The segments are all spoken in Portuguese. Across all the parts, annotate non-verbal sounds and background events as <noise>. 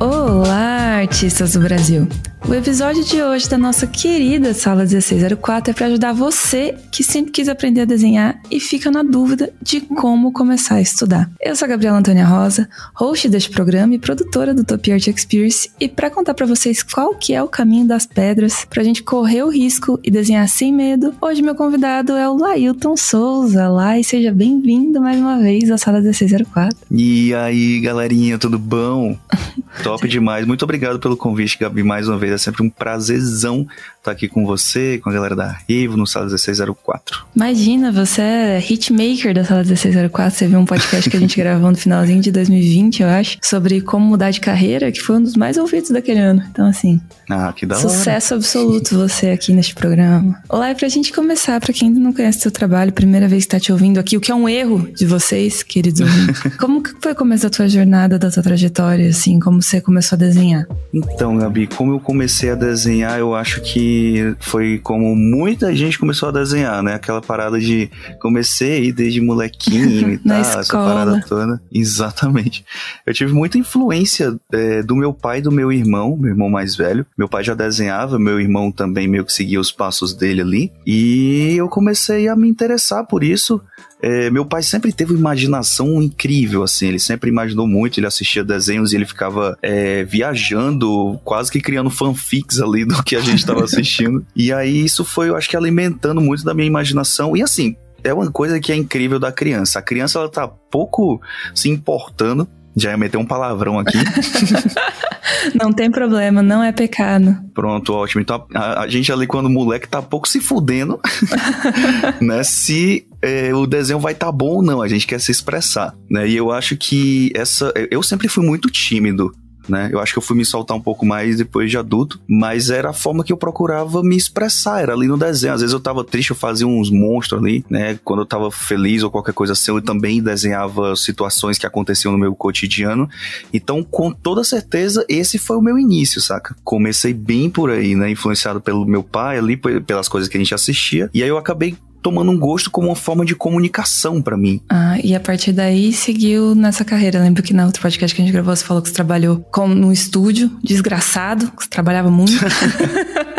Olá, artistas do Brasil! O episódio de hoje da nossa querida Sala 1604 é para ajudar você que sempre quis aprender a desenhar e fica na dúvida de como começar a estudar. Eu sou a Gabriela Antônia Rosa, host deste programa e produtora do Top Art Experience, e para contar para vocês qual que é o caminho das pedras para a gente correr o risco e desenhar sem medo, hoje meu convidado é o Lailton Souza. Lai, seja bem-vindo mais uma vez à Sala 1604. E aí, galerinha, tudo bom? <laughs> Top demais. Muito obrigado pelo convite, Gabi, mais uma vez é sempre um prazerzão estar aqui com você, com a galera da Rivo, no Sala 1604. Imagina, você é hitmaker da Sala 1604. Você viu um podcast que a gente <laughs> gravou no finalzinho de 2020, eu acho, sobre como mudar de carreira, que foi um dos mais ouvidos daquele ano. Então, assim. Ah, que da Sucesso hora. absoluto <laughs> você aqui neste programa. Olá, e pra gente começar, pra quem ainda não conhece seu trabalho, primeira vez que tá te ouvindo aqui, o que é um erro de vocês, queridos ouvintes. <laughs> como que foi o começo da tua jornada, da tua trajetória, assim? Como você começou a desenhar? Então, Gabi, como eu comecei comecei a desenhar, eu acho que foi como muita gente começou a desenhar, né? Aquela parada de comecei aí desde molequinho e <laughs> tal, essa parada toda. Exatamente. Eu tive muita influência é, do meu pai e do meu irmão, meu irmão mais velho. Meu pai já desenhava, meu irmão também meio que seguia os passos dele ali. E eu comecei a me interessar por isso. É, meu pai sempre teve uma imaginação incrível, assim, ele sempre imaginou muito, ele assistia desenhos e ele ficava é, viajando, quase que criando fanfics ali do que a gente estava <laughs> assistindo. e aí isso foi, eu acho que alimentando muito da minha imaginação. E assim, é uma coisa que é incrível da criança. A criança, ela tá pouco se importando já ia meter um palavrão aqui. <laughs> não tem problema, não é pecado. Pronto, ótimo. Então a, a gente ali, quando o moleque tá pouco se fudendo, <laughs> né? Se é, o desenho vai estar tá bom ou não, a gente quer se expressar, né? E eu acho que essa. Eu sempre fui muito tímido né? Eu acho que eu fui me soltar um pouco mais depois de adulto, mas era a forma que eu procurava me expressar, era ali no desenho. Às vezes eu tava triste, eu fazia uns monstros ali, né? Quando eu tava feliz ou qualquer coisa assim, eu também desenhava situações que aconteciam no meu cotidiano. Então, com toda certeza, esse foi o meu início, saca? Comecei bem por aí, né? Influenciado pelo meu pai ali, pelas coisas que a gente assistia. E aí eu acabei tomando um gosto como uma forma de comunicação para mim. Ah, e a partir daí seguiu nessa carreira. Eu lembro que na outro podcast que a gente gravou, você falou que você trabalhou com, no estúdio, desgraçado, que você trabalhava muito.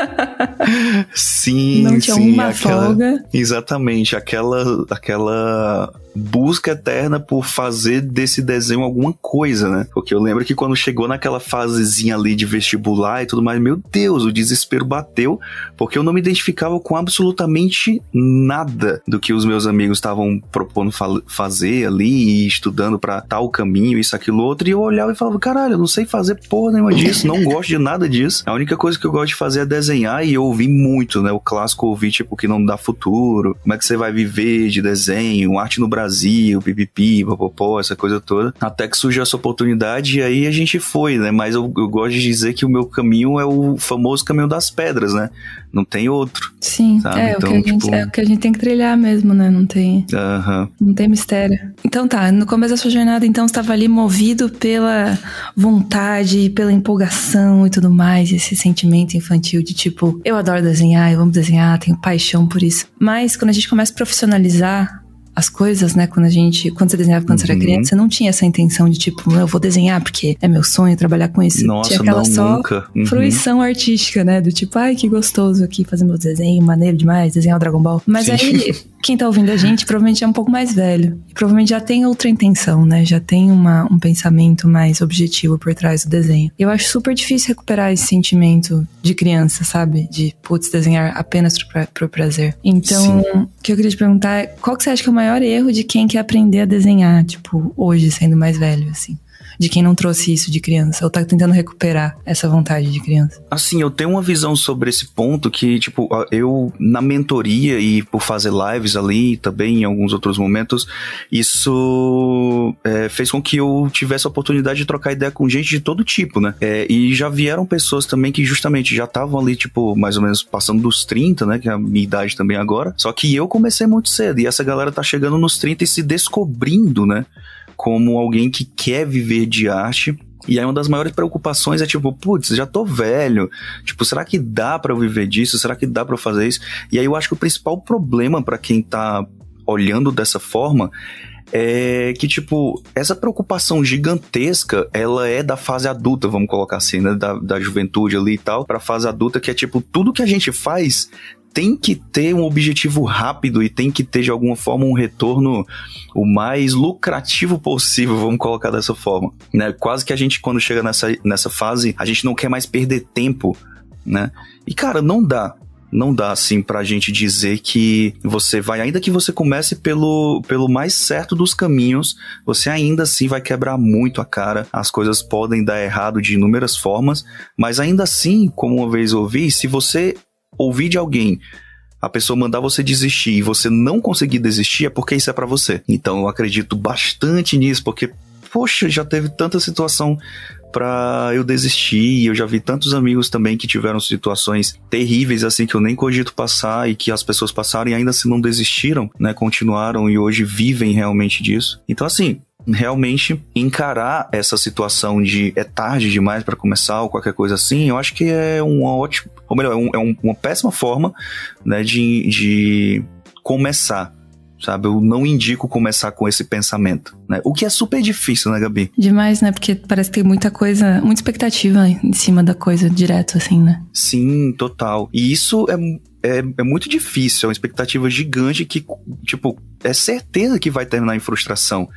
<laughs> sim, Não tinha sim, uma aquela, folga. Exatamente, aquela, aquela busca eterna por fazer desse desenho alguma coisa, né? Porque eu lembro que quando chegou naquela fasezinha ali de vestibular e tudo mais, meu Deus, o desespero bateu, porque eu não me identificava com absolutamente nada do que os meus amigos estavam propondo fa fazer ali e estudando para tal caminho, isso, aquilo, outro, e eu olhava e falava, caralho, eu não sei fazer porra nenhuma disso, não <laughs> gosto de nada disso. A única coisa que eu gosto de fazer é desenhar e eu ouvi muito, né? O clássico ouvir, tipo, que não dá futuro, como é que você vai viver de desenho, arte no Brasil Brasil, pipipi, popopó, essa coisa toda. Até que surgiu essa oportunidade e aí a gente foi, né? Mas eu, eu gosto de dizer que o meu caminho é o famoso caminho das pedras, né? Não tem outro. Sim, sabe? É, então, o que a gente, tipo... é o que a gente tem que trilhar mesmo, né? Não tem, uhum. não tem mistério. Então tá, no começo da sua jornada, então, estava ali movido pela vontade, pela empolgação e tudo mais, esse sentimento infantil de tipo, eu adoro desenhar, eu amo desenhar, tenho paixão por isso. Mas quando a gente começa a profissionalizar as coisas, né? Quando a gente, quando você desenhava quando uhum. você era criança, você não tinha essa intenção de tipo, eu vou desenhar porque é meu sonho trabalhar com isso. Nossa, tinha aquela não, só nunca. Uhum. fruição artística, né? Do tipo, ai, que gostoso aqui fazer meu desenho, maneiro demais, desenhar o Dragon Ball. Mas Sim. aí, quem tá ouvindo a gente <laughs> provavelmente é um pouco mais velho. E provavelmente já tem outra intenção, né? Já tem uma, um pensamento mais objetivo por trás do desenho. Eu acho super difícil recuperar esse sentimento de criança, sabe? De, putz, desenhar apenas pro, pro prazer. Então, o que eu queria te perguntar é, qual que você acha que é o maior erro de quem quer aprender a desenhar, tipo, hoje, sendo mais velho, assim? De quem não trouxe isso de criança, ou tá tentando recuperar essa vontade de criança? Assim, eu tenho uma visão sobre esse ponto que, tipo, eu, na mentoria e por fazer lives ali, também em alguns outros momentos, isso é, fez com que eu tivesse a oportunidade de trocar ideia com gente de todo tipo, né? É, e já vieram pessoas também que justamente já estavam ali, tipo, mais ou menos passando dos 30, né? Que é a minha idade também agora. Só que eu comecei muito cedo, e essa galera tá chegando nos 30 e se descobrindo, né? Como alguém que quer viver de arte E aí uma das maiores preocupações é tipo, putz, já tô velho. Tipo, será que dá para viver disso? Será que dá para fazer isso? E aí eu acho que o principal problema para quem tá olhando dessa forma é que, tipo, essa preocupação gigantesca, ela é da fase adulta, vamos colocar assim, né? Da, da juventude ali e tal, pra fase adulta, que é tipo, tudo que a gente faz tem que ter um objetivo rápido e tem que ter de alguma forma um retorno o mais lucrativo possível, vamos colocar dessa forma, né? Quase que a gente quando chega nessa, nessa fase, a gente não quer mais perder tempo, né? E cara, não dá não dá assim pra gente dizer que você vai, ainda que você comece pelo, pelo mais certo dos caminhos, você ainda assim vai quebrar muito a cara. As coisas podem dar errado de inúmeras formas, mas ainda assim, como uma vez ouvi, se você ouvir de alguém a pessoa mandar você desistir e você não conseguir desistir é porque isso é para você. Então eu acredito bastante nisso, porque poxa, já teve tanta situação para eu desistir. Eu já vi tantos amigos também que tiveram situações terríveis assim que eu nem cogito passar e que as pessoas passaram e ainda assim não desistiram, né? Continuaram e hoje vivem realmente disso. Então assim, realmente encarar essa situação de é tarde demais para começar ou qualquer coisa assim, eu acho que é uma ótima, ou melhor, é, um, é um, uma péssima forma, né, de, de começar sabe? Eu não indico começar com esse pensamento, né? O que é super difícil, né, Gabi? Demais, né? Porque parece que tem muita coisa, muita expectativa em cima da coisa direto, assim, né? Sim, total. E isso é é, é, muito difícil, é uma expectativa gigante que, tipo, é certeza que vai terminar em frustração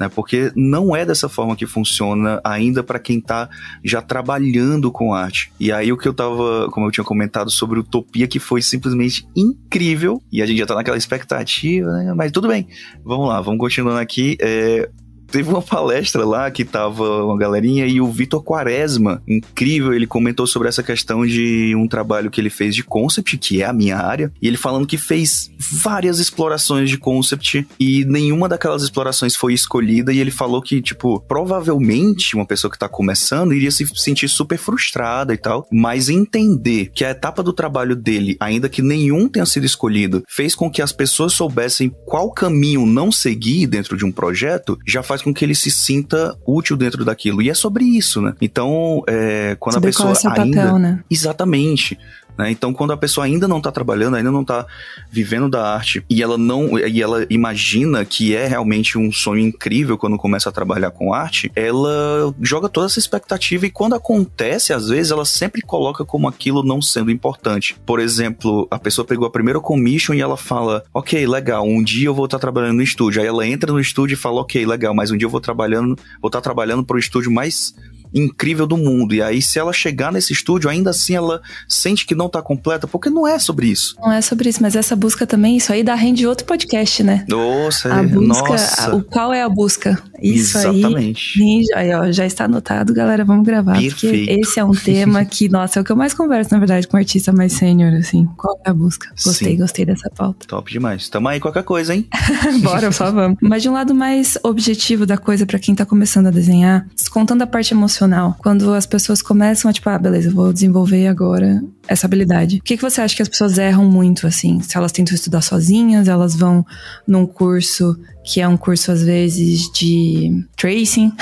né? Porque não é dessa forma que funciona ainda para quem está já trabalhando com arte. E aí o que eu tava, como eu tinha comentado sobre Utopia, que foi simplesmente incrível, e a gente já tá naquela expectativa, né? Mas tudo bem, vamos lá, vamos continuando aqui. É, teve uma palestra lá que tava uma galerinha e o Vitor Quaresma, incrível, ele comentou sobre essa questão de um trabalho que ele fez de concept, que é a minha área, e ele falando que fez várias explorações de concept e nenhuma daquelas explorações foi escolhida e ele falou que, tipo, provavelmente uma pessoa que tá começando iria se sentir super frustrada e tal, mas entender que a etapa do trabalho dele, ainda que nenhum tenha sido escolhido, fez com que as pessoas soubessem qual caminho não seguir dentro de um projeto, já faz faz com que ele se sinta útil dentro daquilo. E é sobre isso, né? Então, é, quando Saber a pessoa qual é ainda. Papel, né? Exatamente. Né? Então, quando a pessoa ainda não está trabalhando, ainda não está vivendo da arte e ela não e ela imagina que é realmente um sonho incrível quando começa a trabalhar com arte, ela joga toda essa expectativa e quando acontece, às vezes ela sempre coloca como aquilo não sendo importante. Por exemplo, a pessoa pegou a primeira commission e ela fala: "OK, legal, um dia eu vou estar tá trabalhando no estúdio". Aí ela entra no estúdio e fala: "OK, legal, mas um dia eu vou trabalhando, vou estar tá trabalhando para o estúdio mais incrível do mundo. E aí, se ela chegar nesse estúdio, ainda assim ela sente que não tá completa, porque não é sobre isso. Não é sobre isso, mas essa busca também, isso aí dá rende outro podcast, né? Nossa, a busca, nossa. A, o qual é a busca? Isso Exatamente. aí, aí ó, já está anotado, galera, vamos gravar. Perfeito. Porque esse é um tema que, <laughs> nossa, é o que eu mais converso, na verdade, com um artista mais sênior, assim. Qual é a busca? Gostei, Sim. gostei dessa pauta. Top demais. Tamo aí qualquer coisa, hein? <laughs> Bora, só vamos. Mas de um lado mais objetivo da coisa para quem tá começando a desenhar, descontando a parte emocional, quando as pessoas começam a, tipo, ah, beleza, vou desenvolver agora essa habilidade. O que, que você acha que as pessoas erram muito, assim? Se elas tentam estudar sozinhas, elas vão num curso que é um curso, às vezes, de tracing.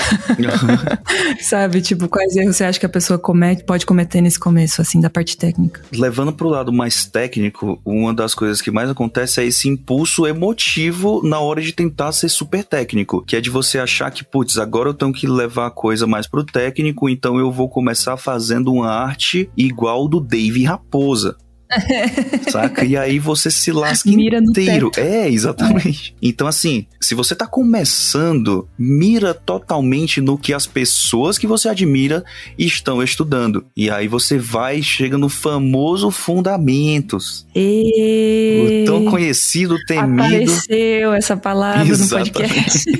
<laughs> Sabe? Tipo, quais erros você acha que a pessoa comete, pode cometer nesse começo, assim, da parte técnica? Levando pro lado mais técnico, uma das coisas que mais acontece é esse impulso emotivo na hora de tentar ser super técnico, que é de você achar que, putz, agora eu tenho que levar a coisa mais pro técnico, então eu vou começar fazendo uma arte igual do Dave Raposa. <laughs> Saca? E aí você se lasca mira inteiro. É, exatamente. É. Então, assim, se você tá começando, mira totalmente no que as pessoas que você admira estão estudando. E aí você vai chega no famoso Fundamentos. E... O tão conhecido, temido. Apareceu essa palavra exatamente. no podcast.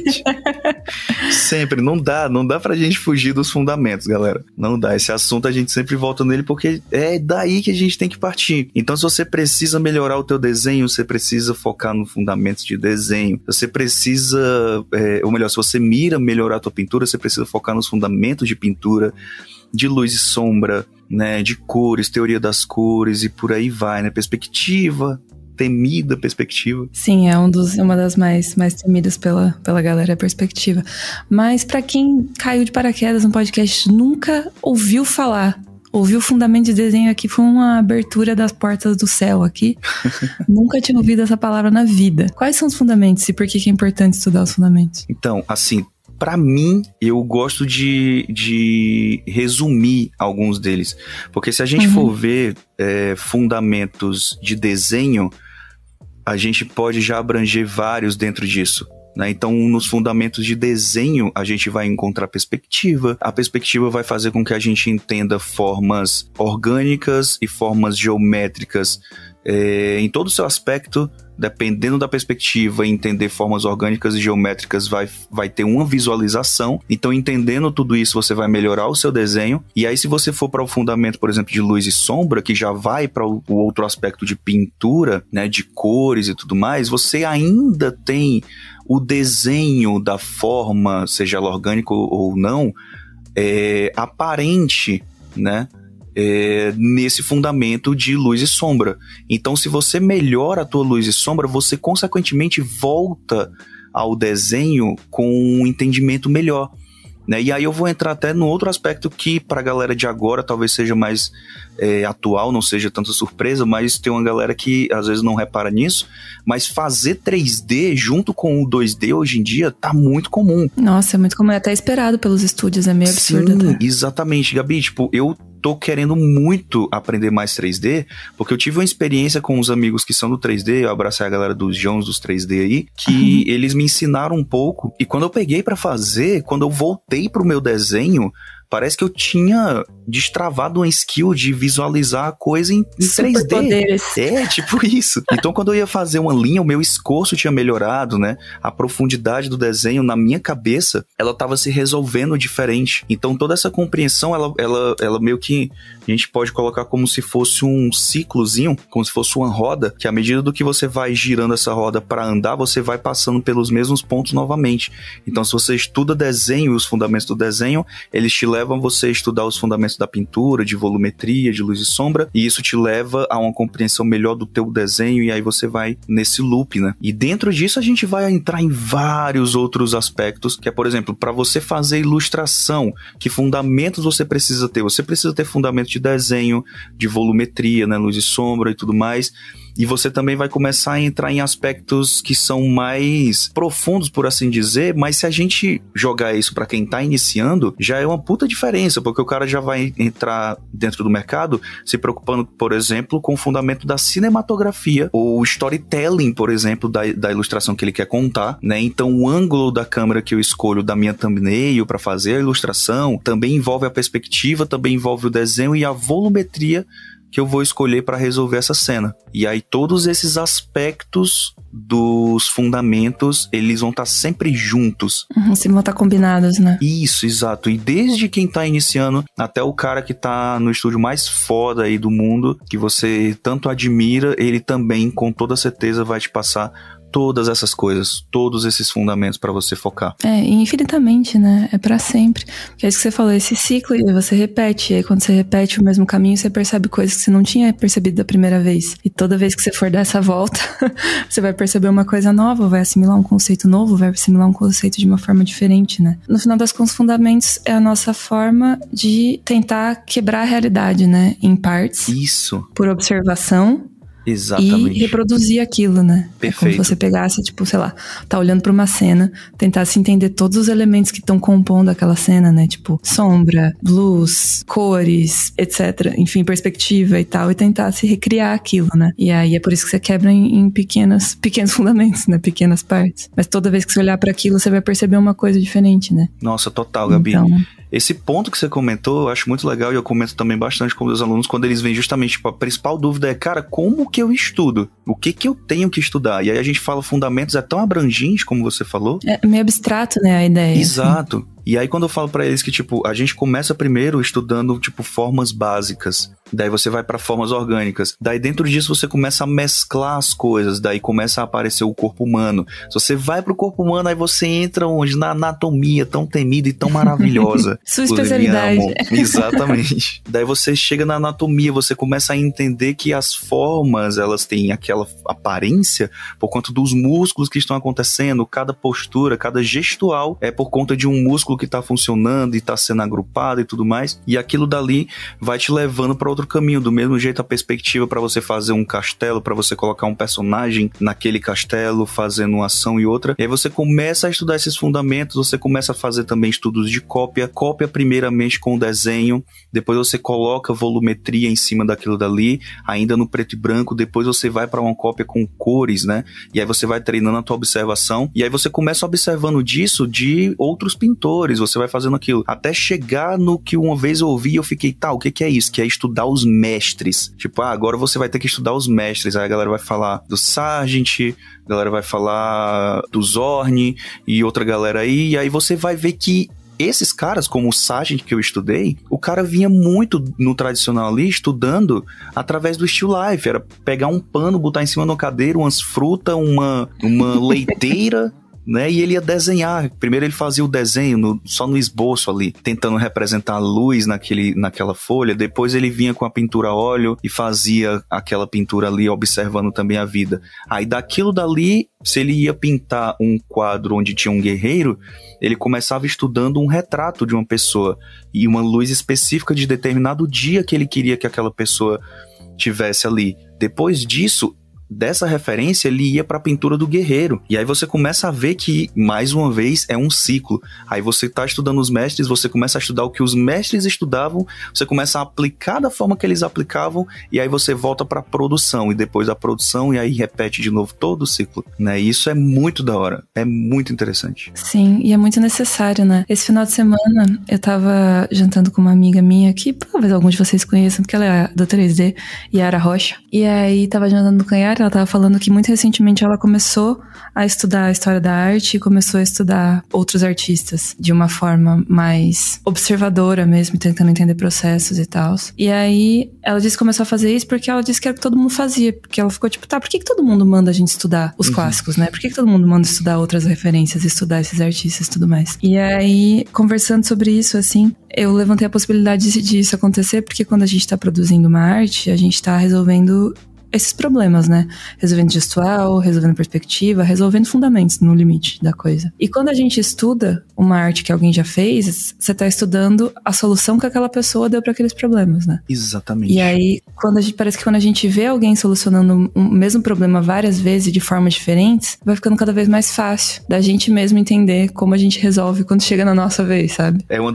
<laughs> sempre, não dá, não dá pra gente fugir dos fundamentos, galera. Não dá. Esse assunto a gente sempre volta nele porque é daí que a gente tem que partir então, se você precisa melhorar o teu desenho, você precisa focar no fundamentos de desenho. Você precisa, é, ou melhor, se você mira melhorar a tua pintura, você precisa focar nos fundamentos de pintura, de luz e sombra, né, de cores, teoria das cores e por aí vai, né, perspectiva, temida perspectiva. Sim, é um dos, uma das mais, mais temidas pela, pela galera, a perspectiva. Mas para quem caiu de paraquedas no podcast, nunca ouviu falar Ouvir o fundamento de desenho aqui foi uma abertura das portas do céu aqui. <laughs> Nunca tinha ouvido essa palavra na vida. Quais são os fundamentos e por que é importante estudar os fundamentos? Então, assim, para mim, eu gosto de, de resumir alguns deles. Porque se a gente uhum. for ver é, fundamentos de desenho, a gente pode já abranger vários dentro disso. Né? Então, nos fundamentos de desenho, a gente vai encontrar perspectiva. A perspectiva vai fazer com que a gente entenda formas orgânicas e formas geométricas é, em todo o seu aspecto dependendo da perspectiva, entender formas orgânicas e geométricas vai, vai ter uma visualização. Então, entendendo tudo isso, você vai melhorar o seu desenho. E aí, se você for para o fundamento, por exemplo, de luz e sombra, que já vai para o, outro aspecto de pintura, né, de cores e tudo mais, você ainda tem o desenho da forma, seja ela orgânica ou não, é aparente, né? É, nesse fundamento de luz e sombra. Então, se você melhora a tua luz e sombra, você consequentemente volta ao desenho com um entendimento melhor. Né? E aí eu vou entrar até no outro aspecto que para a galera de agora talvez seja mais é, atual, não seja tanta surpresa, mas tem uma galera que às vezes não repara nisso. Mas fazer 3D junto com o 2D hoje em dia tá muito comum. Nossa, é muito comum, é até esperado pelos estúdios, é meio absurdo. Sim, exatamente, Gabi. Tipo, eu tô querendo muito aprender mais 3D, porque eu tive uma experiência com os amigos que são do 3D, eu abracei a galera dos Jones dos 3D aí, que uhum. eles me ensinaram um pouco, e quando eu peguei para fazer, quando eu voltei pro meu desenho, parece que eu tinha destravado uma skill de visualizar a coisa em, em 3D. Poderes. É, tipo <laughs> isso. Então, quando eu ia fazer uma linha, o meu escorço tinha melhorado, né? A profundidade do desenho na minha cabeça, ela tava se resolvendo diferente. Então, toda essa compreensão, ela, ela, ela meio que a gente pode colocar como se fosse um ciclozinho, como se fosse uma roda, que à medida do que você vai girando essa roda para andar, você vai passando pelos mesmos pontos novamente. Então, se você estuda desenho e os fundamentos do desenho, eles te levam você a estudar os fundamentos da pintura, de volumetria, de luz e sombra, e isso te leva a uma compreensão melhor do teu desenho e aí você vai nesse loop, né? E dentro disso a gente vai entrar em vários outros aspectos, que é, por exemplo, para você fazer ilustração, que fundamentos você precisa ter? Você precisa ter fundamento de desenho, de volumetria, né, luz e sombra e tudo mais. E você também vai começar a entrar em aspectos que são mais profundos, por assim dizer, mas se a gente jogar isso para quem tá iniciando, já é uma puta diferença, porque o cara já vai entrar dentro do mercado se preocupando, por exemplo, com o fundamento da cinematografia ou storytelling, por exemplo, da, da ilustração que ele quer contar, né? Então, o ângulo da câmera que eu escolho da minha thumbnail para fazer a ilustração também envolve a perspectiva, também envolve o desenho e a volumetria que eu vou escolher para resolver essa cena. E aí todos esses aspectos dos fundamentos, eles vão estar tá sempre juntos. Uhum, se vão estar tá combinados, né? Isso, exato. E desde quem tá iniciando até o cara que tá no estúdio mais foda aí do mundo, que você tanto admira, ele também com toda certeza vai te passar todas essas coisas, todos esses fundamentos para você focar. É, infinitamente, né? É para sempre. Porque é isso que você falou, esse ciclo, e você repete. E aí, quando você repete o mesmo caminho, você percebe coisas que você não tinha percebido da primeira vez. E toda vez que você for dar essa volta, <laughs> você vai perceber uma coisa nova, vai assimilar um conceito novo, vai assimilar um conceito de uma forma diferente, né? No final das contas, fundamentos é a nossa forma de tentar quebrar a realidade, né? Em partes. Isso. Por observação Exatamente. E reproduzir aquilo, né? Perfeito. É como se você pegasse, tipo, sei lá, tá olhando para uma cena, tentasse entender todos os elementos que estão compondo aquela cena, né? Tipo, sombra, luz, cores, etc. Enfim, perspectiva e tal, e tentasse recriar aquilo, né? E aí é por isso que você quebra em, em pequenas, <laughs> pequenos fundamentos, né? Pequenas partes. Mas toda vez que você olhar para aquilo, você vai perceber uma coisa diferente, né? Nossa, total, Gabi. Então, esse ponto que você comentou, eu acho muito legal e eu comento também bastante com meus alunos quando eles vêm justamente, tipo, a principal dúvida é, cara, como que eu estudo? O que que eu tenho que estudar? E aí a gente fala fundamentos, é tão abrangente, como você falou. É meio abstrato, né, a ideia. Exato. Assim. E aí quando eu falo para eles que tipo, a gente começa primeiro estudando tipo formas básicas, daí você vai para formas orgânicas. Daí dentro disso você começa a mesclar as coisas, daí começa a aparecer o corpo humano. Se você vai pro corpo humano, aí você entra onde na anatomia tão temida e tão maravilhosa. <laughs> Sua especialidade. <laughs> Exatamente. daí você chega na anatomia, você começa a entender que as formas, elas têm aquela aparência por conta dos músculos que estão acontecendo, cada postura, cada gestual é por conta de um músculo que está funcionando e está sendo agrupado e tudo mais. E aquilo dali vai te levando para outro caminho. Do mesmo jeito, a perspectiva para você fazer um castelo, para você colocar um personagem naquele castelo, fazendo uma ação e outra. E aí você começa a estudar esses fundamentos, você começa a fazer também estudos de cópia. Cópia primeiramente com o desenho, depois você coloca volumetria em cima daquilo dali, ainda no preto e branco, depois você vai para uma cópia com cores, né? E aí você vai treinando a tua observação e aí você começa observando disso de outros pintores, você vai fazendo aquilo até chegar no que uma vez eu ouvi e eu fiquei, tá, o que que é isso? Que é estudar os mestres. Tipo, ah, agora você vai ter que estudar os mestres. Aí a galera vai falar do Sargent, a galera vai falar do Zorn e outra galera aí, e aí você vai ver que esses caras, como o Sargent que eu estudei, o cara vinha muito no tradicional ali, estudando através do still life. Era pegar um pano, botar em cima de uma cadeira, umas frutas, uma, uma <laughs> leiteira né? E ele ia desenhar. Primeiro ele fazia o desenho no, só no esboço ali, tentando representar a luz naquele, naquela folha. Depois ele vinha com a pintura a óleo e fazia aquela pintura ali, observando também a vida. Aí daquilo dali, se ele ia pintar um quadro onde tinha um guerreiro, ele começava estudando um retrato de uma pessoa e uma luz específica de determinado dia que ele queria que aquela pessoa tivesse ali. Depois disso, dessa referência ele ia para a pintura do guerreiro. E aí você começa a ver que, mais uma vez, é um ciclo. Aí você está estudando os mestres, você começa a estudar o que os mestres estudavam, você começa a aplicar da forma que eles aplicavam, e aí você volta para a produção, e depois da produção, e aí repete de novo todo o ciclo. Né? E isso é muito da hora, é muito interessante. Sim, e é muito necessário, né? Esse final de semana eu tava jantando com uma amiga minha que talvez alguns de vocês conheçam, porque ela é da 3D, Yara Rocha. E aí tava jantando com a Yara ela estava falando que muito recentemente ela começou a estudar a história da arte e começou a estudar outros artistas de uma forma mais observadora mesmo, tentando entender processos e tal. E aí ela disse que começou a fazer isso porque ela disse que era o que todo mundo fazia, porque ela ficou tipo, tá, por que, que todo mundo manda a gente estudar os uhum. clássicos, né? Por que, que todo mundo manda estudar outras referências, estudar esses artistas e tudo mais? E aí, conversando sobre isso, assim, eu levantei a possibilidade disso acontecer porque quando a gente está produzindo uma arte, a gente está resolvendo esses problemas, né? Resolvendo gestual, resolvendo perspectiva, resolvendo fundamentos no limite da coisa. E quando a gente estuda uma arte que alguém já fez, você está estudando a solução que aquela pessoa deu para aqueles problemas, né? Exatamente. E aí, quando a gente parece que quando a gente vê alguém solucionando o mesmo problema várias vezes de formas diferentes, vai ficando cada vez mais fácil da gente mesmo entender como a gente resolve quando chega na nossa vez, sabe? É uma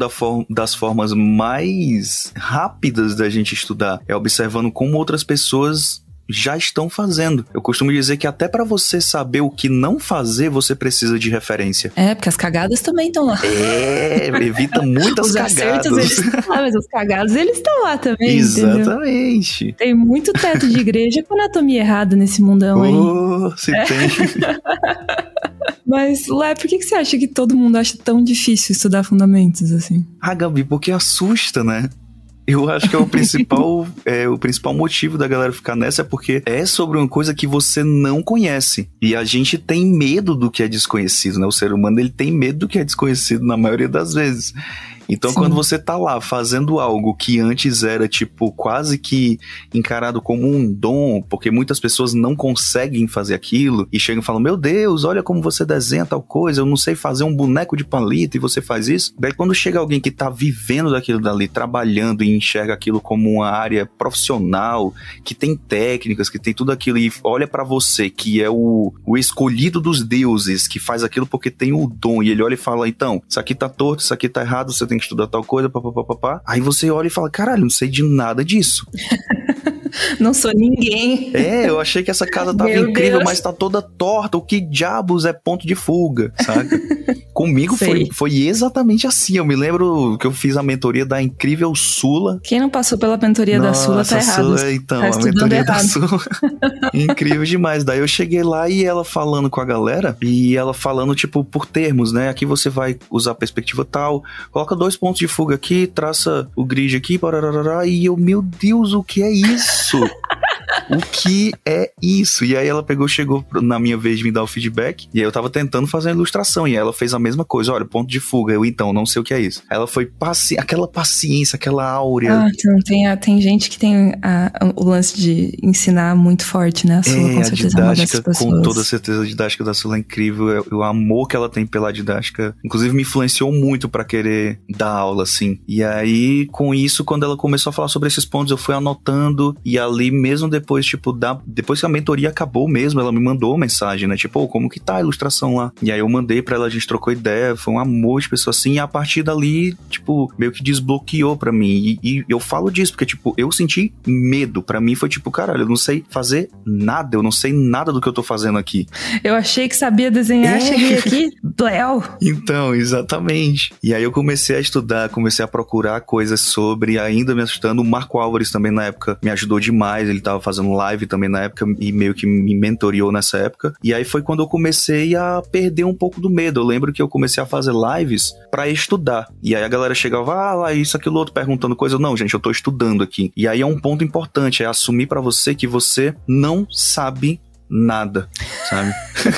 das formas mais rápidas da gente estudar, é observando como outras pessoas já estão fazendo. Eu costumo dizer que até para você saber o que não fazer, você precisa de referência. É, porque as cagadas também estão lá. É, evita muitas <laughs> os cagadas. Acertos, eles estão lá, mas os cagados eles estão lá também. Exatamente. Entendeu? Tem muito teto de igreja com anatomia errada nesse mundão aí. Oh, se é. tem. <laughs> Mas, Lé, por que, que você acha que todo mundo acha tão difícil estudar fundamentos, assim? Ah, Gabi, porque assusta, né? Eu acho que é o principal, <laughs> é, o principal motivo da galera ficar nessa é porque é sobre uma coisa que você não conhece. E a gente tem medo do que é desconhecido, né? O ser humano ele tem medo do que é desconhecido na maioria das vezes. Então, Sim. quando você tá lá fazendo algo que antes era, tipo, quase que encarado como um dom, porque muitas pessoas não conseguem fazer aquilo e chegam e falam: Meu Deus, olha como você desenha tal coisa, eu não sei fazer um boneco de palito e você faz isso. Daí, quando chega alguém que tá vivendo daquilo dali, trabalhando e enxerga aquilo como uma área profissional, que tem técnicas, que tem tudo aquilo e olha para você, que é o, o escolhido dos deuses, que faz aquilo porque tem o dom, e ele olha e fala: Então, isso aqui tá torto, isso aqui tá errado, você tem tem que estudar tal coisa, papapá. Aí você olha e fala, caralho, não sei de nada disso. <laughs> Não sou ninguém. É, eu achei que essa casa tava Meu incrível, Deus. mas tá toda torta. O que diabos é ponto de fuga, sabe? <laughs> Comigo foi, foi exatamente assim. Eu me lembro que eu fiz a mentoria da incrível Sula. Quem não passou pela mentoria Nossa, da Sula tá errado. Sula, então, tá a mentoria errado. da Sula. <laughs> incrível demais. Daí eu cheguei lá e ela falando com a galera, e ela falando, tipo, por termos, né? Aqui você vai usar perspectiva tal, coloca dois pontos de fuga aqui, traça o grid aqui, parará, e eu, meu Deus, o que é isso? isso o que é isso? E aí ela pegou, chegou na minha vez de me dar o feedback, e aí eu tava tentando fazer a ilustração, e ela fez a mesma coisa, olha, ponto de fuga, eu então, não sei o que é isso. Ela foi paci aquela paciência, aquela áurea. Ah, então tem, tem gente que tem a, o lance de ensinar muito forte, né? A Sula, é, com certeza, a didática, é com toda certeza, a didática da Sula é incrível, é, o amor que ela tem pela didática, inclusive me influenciou muito para querer dar aula, assim. E aí, com isso, quando ela começou a falar sobre esses pontos, eu fui anotando, e ali mesmo depois, tipo, da, depois que a mentoria acabou mesmo, ela me mandou mensagem, né? Tipo, oh, como que tá a ilustração lá? E aí eu mandei pra ela, a gente trocou ideia, foi um amor de pessoa assim, e a partir dali, tipo, meio que desbloqueou pra mim. E, e eu falo disso, porque, tipo, eu senti medo. Pra mim foi tipo, caralho, eu não sei fazer nada, eu não sei nada do que eu tô fazendo aqui. Eu achei que sabia desenhar, é. cheguei aqui, <laughs> Léo. Então, exatamente. E aí eu comecei a estudar, comecei a procurar coisas sobre, ainda me assustando. O Marco Álvares também na época me ajudou demais, ele tava fazendo live também na época e meio que me mentoriou nessa época. E aí foi quando eu comecei a perder um pouco do medo. Eu lembro que eu comecei a fazer lives para estudar. E aí a galera chegava, ah, lá, isso, aquilo, outro, perguntando coisa. Não, gente, eu tô estudando aqui. E aí é um ponto importante, é assumir para você que você não sabe nada, sabe?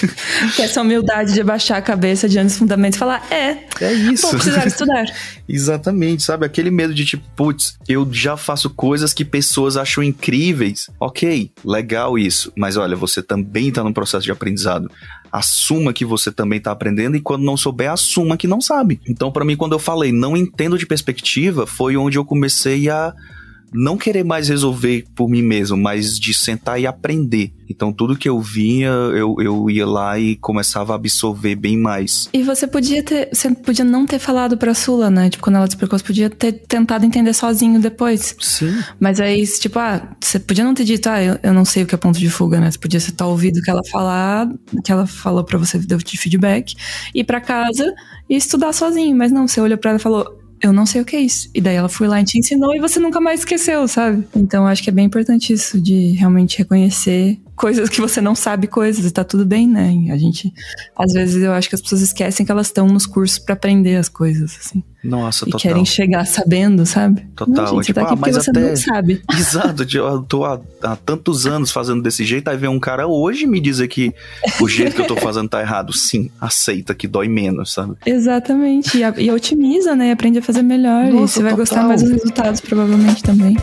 <laughs> que essa humildade de abaixar a cabeça diante dos fundamentos e falar, é, é isso. Vou precisar estudar. <laughs> Exatamente, sabe? Aquele medo de tipo, putz, eu já faço coisas que pessoas acham incríveis. Ok, legal isso, mas olha, você também tá num processo de aprendizado. Assuma que você também tá aprendendo e quando não souber, assuma que não sabe. Então, para mim, quando eu falei não entendo de perspectiva, foi onde eu comecei a não querer mais resolver por mim mesmo, mas de sentar e aprender. Então tudo que eu vinha, eu, eu ia lá e começava a absorver bem mais. E você podia ter, você podia não ter falado pra Sula, né? Tipo, quando ela te explicou, você podia ter tentado entender sozinho depois. Sim. Mas aí, tipo, ah, você podia não ter dito, ah, eu, eu não sei o que é ponto de fuga, né? Você podia ter ouvido o que ela falar, que ela falou pra você, deu de feedback, ir pra casa e estudar sozinho. Mas não, você olhou pra ela e falou, eu não sei o que é isso. E daí ela foi lá e te ensinou e você nunca mais esqueceu, sabe? Então acho que é bem importante isso, de realmente reconhecer coisas que você não sabe coisas e tá tudo bem, né? A gente, às vezes eu acho que as pessoas esquecem que elas estão nos cursos para aprender as coisas, assim. Nossa, e total. querem chegar sabendo, sabe? Total. Não, gente, tipo, tá ah, mas até... não sabe. <laughs> Exato, eu tô há, há, tantos anos fazendo desse jeito, aí vem um cara hoje me dizer que o jeito que eu tô <laughs> fazendo tá errado. Sim, aceita que dói menos, sabe? Exatamente, e, e otimiza, né? E aprende a fazer melhor, Nossa, e você vai gostar mais dos resultados, provavelmente, também.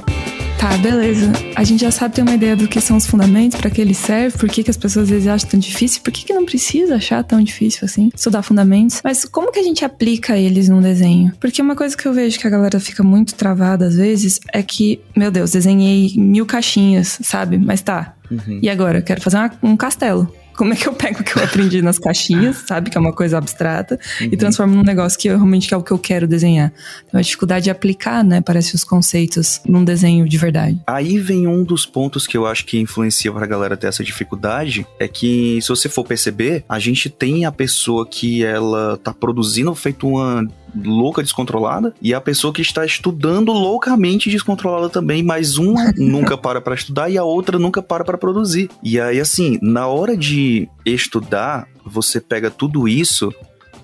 Tá, beleza. A gente já sabe ter uma ideia do que são os fundamentos, para que eles servem, por que, que as pessoas às vezes acham tão difícil, por que, que não precisa achar tão difícil assim, estudar fundamentos. Mas como que a gente aplica eles num desenho? Porque uma coisa que eu vejo que a galera fica muito travada às vezes é que, meu Deus, desenhei mil caixinhas, sabe? Mas tá. Uhum. E agora? Eu quero fazer uma, um castelo como é que eu pego o que eu aprendi nas caixinhas, sabe? Que é uma coisa abstrata, uhum. e transformo num negócio que eu, realmente é o que eu quero desenhar. Então, a dificuldade de aplicar, né? Parece os conceitos num desenho de verdade. Aí vem um dos pontos que eu acho que influencia pra galera ter essa dificuldade, é que, se você for perceber, a gente tem a pessoa que ela tá produzindo feito uma louca descontrolada e a pessoa que está estudando loucamente descontrolada também, mas uma <laughs> nunca para para estudar e a outra nunca para para produzir. E aí assim, na hora de estudar, você pega tudo isso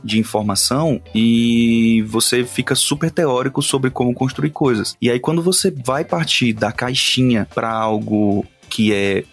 de informação e você fica super teórico sobre como construir coisas. E aí quando você vai partir da caixinha para algo que é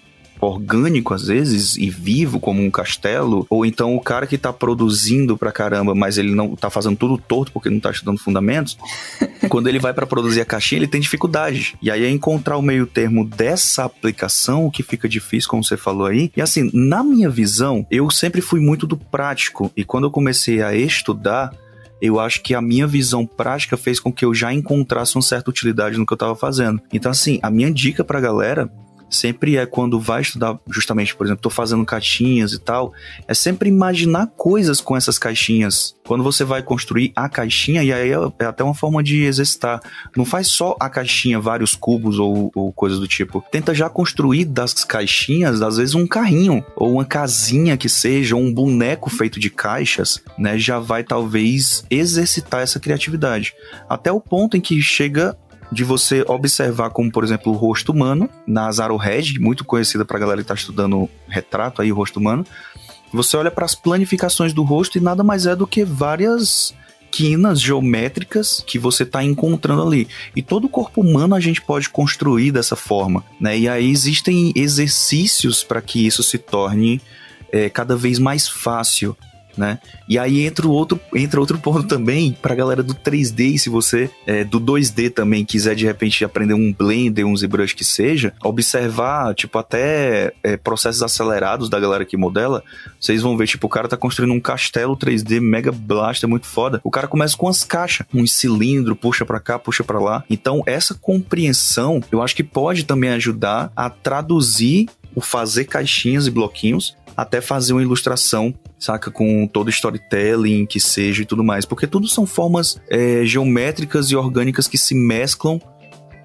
orgânico às vezes e vivo como um castelo, ou então o cara que tá produzindo pra caramba, mas ele não tá fazendo tudo torto porque não tá estudando fundamentos, <laughs> quando ele vai para produzir a caixinha, ele tem dificuldade. E aí é encontrar o meio termo dessa aplicação que fica difícil, como você falou aí. E assim, na minha visão, eu sempre fui muito do prático e quando eu comecei a estudar, eu acho que a minha visão prática fez com que eu já encontrasse uma certa utilidade no que eu estava fazendo. Então, assim, a minha dica pra galera sempre é quando vai estudar, justamente, por exemplo, tô fazendo caixinhas e tal, é sempre imaginar coisas com essas caixinhas. Quando você vai construir a caixinha, e aí é, é até uma forma de exercitar. Não faz só a caixinha, vários cubos ou, ou coisas do tipo. Tenta já construir das caixinhas, às vezes, um carrinho, ou uma casinha que seja, um boneco feito de caixas, né? Já vai talvez exercitar essa criatividade. Até o ponto em que chega de você observar como, por exemplo, o rosto humano, na Red, muito conhecida para a galera que está estudando retrato aí, o rosto humano. Você olha para as planificações do rosto e nada mais é do que várias quinas geométricas que você está encontrando ali. E todo o corpo humano a gente pode construir dessa forma, né? E aí existem exercícios para que isso se torne é, cada vez mais fácil né? E aí entra outro, entra outro ponto também pra galera do 3D, se você é, do 2D também quiser de repente aprender um Blender, um ZBrush que seja, observar, tipo, até é, processos acelerados da galera que modela, vocês vão ver, tipo, o cara tá construindo um castelo 3D mega blaster, muito foda. O cara começa com as caixas, um cilindro, puxa para cá, puxa para lá. Então, essa compreensão, eu acho que pode também ajudar a traduzir o fazer caixinhas e bloquinhos até fazer uma ilustração, saca? Com todo storytelling que seja e tudo mais. Porque tudo são formas é, geométricas e orgânicas que se mesclam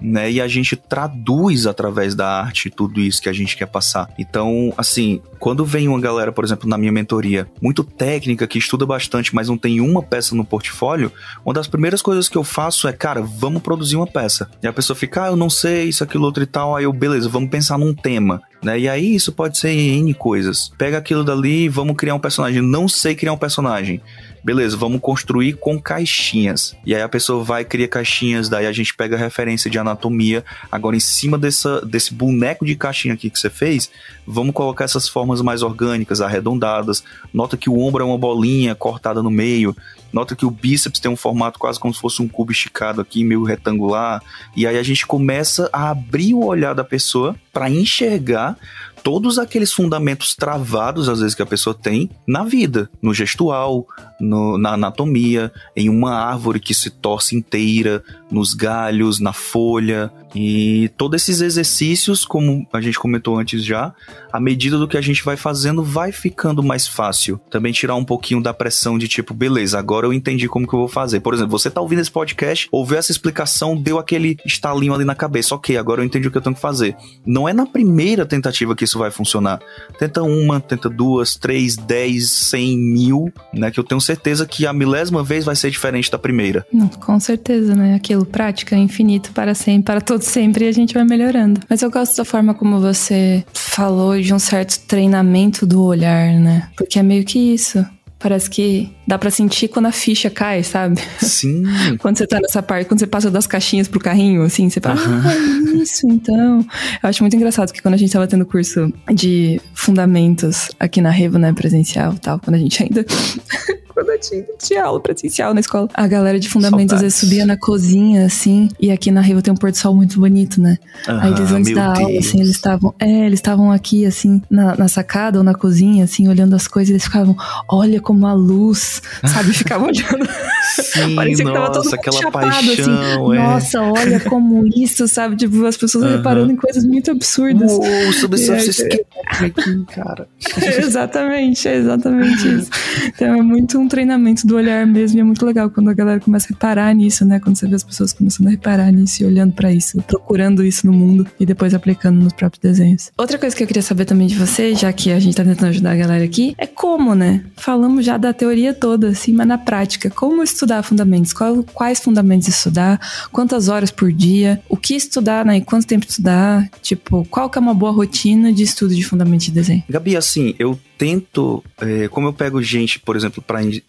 né? E a gente traduz através da arte tudo isso que a gente quer passar. Então, assim, quando vem uma galera, por exemplo, na minha mentoria, muito técnica, que estuda bastante, mas não tem uma peça no portfólio, uma das primeiras coisas que eu faço é, cara, vamos produzir uma peça. E a pessoa fica, ah, eu não sei, isso, aquilo, outro e tal. Aí eu, beleza, vamos pensar num tema. Né? E aí isso pode ser N coisas. Pega aquilo dali, vamos criar um personagem. Não sei criar um personagem. Beleza, vamos construir com caixinhas. E aí a pessoa vai cria caixinhas, daí a gente pega a referência de anatomia. Agora, em cima dessa, desse boneco de caixinha aqui que você fez, vamos colocar essas formas mais orgânicas, arredondadas. Nota que o ombro é uma bolinha cortada no meio. Nota que o bíceps tem um formato quase como se fosse um cubo esticado aqui, meio retangular. E aí a gente começa a abrir o olhar da pessoa para enxergar todos aqueles fundamentos travados, às vezes, que a pessoa tem na vida, no gestual, no, na anatomia, em uma árvore que se torce inteira, nos galhos, na folha. E todos esses exercícios, como a gente comentou antes já, à medida do que a gente vai fazendo, vai ficando mais fácil. Também tirar um pouquinho da pressão de tipo, beleza, agora eu entendi como que eu vou fazer. Por exemplo, você tá ouvindo esse podcast, ouviu essa explicação, deu aquele estalinho ali na cabeça. Ok, agora eu entendi o que eu tenho que fazer. Não é na primeira tentativa que isso vai funcionar. Tenta uma, tenta duas, três, dez, cem mil, né? Que eu tenho certeza que a milésima vez vai ser diferente da primeira. Com certeza, né? Aquilo, prática, infinito, para sempre, para todo sempre, e a gente vai melhorando. Mas eu gosto da forma como você falou de um certo treinamento do olhar, né? Porque é meio que isso. Parece que dá para sentir quando a ficha cai, sabe? Sim. <laughs> quando você tá nessa parte, quando você passa das caixinhas pro carrinho, assim, você fala, uhum. ah, isso então. Eu acho muito engraçado que quando a gente tava tendo curso de fundamentos aqui na Revo, né, presencial e tal, quando a gente ainda <laughs> quando eu tinha, tinha aula presencial na escola. A galera de fundamentos às vezes subia na cozinha, assim, e aqui na Riva tem um pôr do sol muito bonito, né? Aí eles antes da Deus. aula, assim, eles estavam. É, eles estavam aqui, assim, na, na, sacada ou na cozinha, assim, olhando as coisas, e eles ficavam, olha como a luz, sabe? <laughs> Ficavam olhando. Sim, Parecia que tava nossa, todo aquela chapado, assim. paixão, assim. É. Nossa, olha como isso, sabe? Tipo, as pessoas reparando em coisas muito absurdas. Uou, sobre esse aqui, cara. <laughs> exatamente, é exatamente isso. Então é muito um treinamento do olhar mesmo e é muito legal quando a galera começa a reparar nisso, né? Quando você vê as pessoas começando a reparar nisso e olhando para isso, procurando isso no mundo e depois aplicando nos próprios desenhos. Outra coisa que eu queria saber também de você, já que a gente tá tentando ajudar a galera aqui, é como, né? Falamos já da teoria toda, assim, mas na prática, como estudar fundamentos? Qual, quais fundamentos estudar? Quantas horas por dia? O que estudar, né? E quanto tempo estudar? Tipo, qual que é uma boa rotina de estudo de fundamentos de desenho? Gabi, assim, eu tento, é, como eu pego gente, por exemplo,